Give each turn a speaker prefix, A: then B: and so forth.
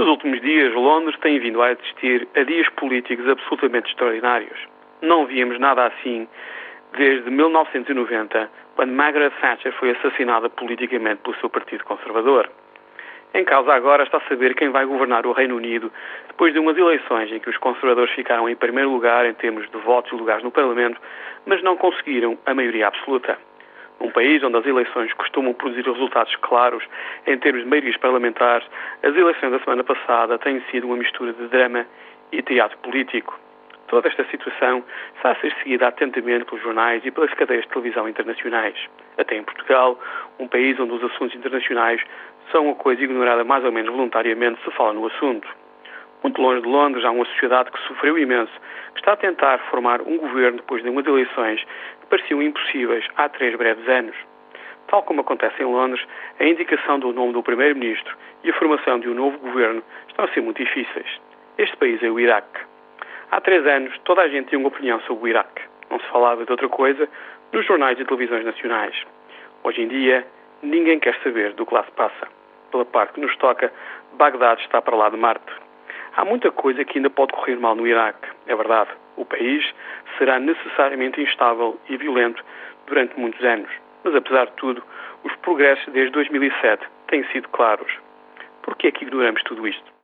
A: Nos últimos dias, Londres tem vindo a assistir a dias políticos absolutamente extraordinários. Não víamos nada assim desde 1990, quando Margaret Thatcher foi assassinada politicamente pelo seu Partido Conservador. Em causa agora está saber quem vai governar o Reino Unido depois de umas eleições em que os conservadores ficaram em primeiro lugar em termos de votos e lugares no Parlamento, mas não conseguiram a maioria absoluta. Num país onde as eleições costumam produzir resultados claros em termos de maiorias parlamentares, as eleições da semana passada têm sido uma mistura de drama e teatro político. Toda esta situação está a ser seguida atentamente pelos jornais e pelas cadeias de televisão internacionais. Até em Portugal, um país onde os assuntos internacionais são uma coisa ignorada mais ou menos voluntariamente se fala no assunto. Muito longe de Londres há uma sociedade que sofreu imenso, que está a tentar formar um governo depois de umas eleições que pareciam impossíveis há três breves anos. Tal como acontece em Londres, a indicação do nome do Primeiro-Ministro e a formação de um novo governo estão a ser muito difíceis. Este país é o Iraque. Há três anos, toda a gente tinha uma opinião sobre o Iraque. Não se falava de outra coisa nos jornais e televisões nacionais. Hoje em dia, ninguém quer saber do que lá se passa. Pela parte que nos toca, Bagdade está para lá de Marte. Há muita coisa que ainda pode correr mal no Iraque, é verdade. O país será necessariamente instável e violento durante muitos anos. Mas, apesar de tudo, os progressos desde 2007 têm sido claros. Por que é que ignoramos tudo isto?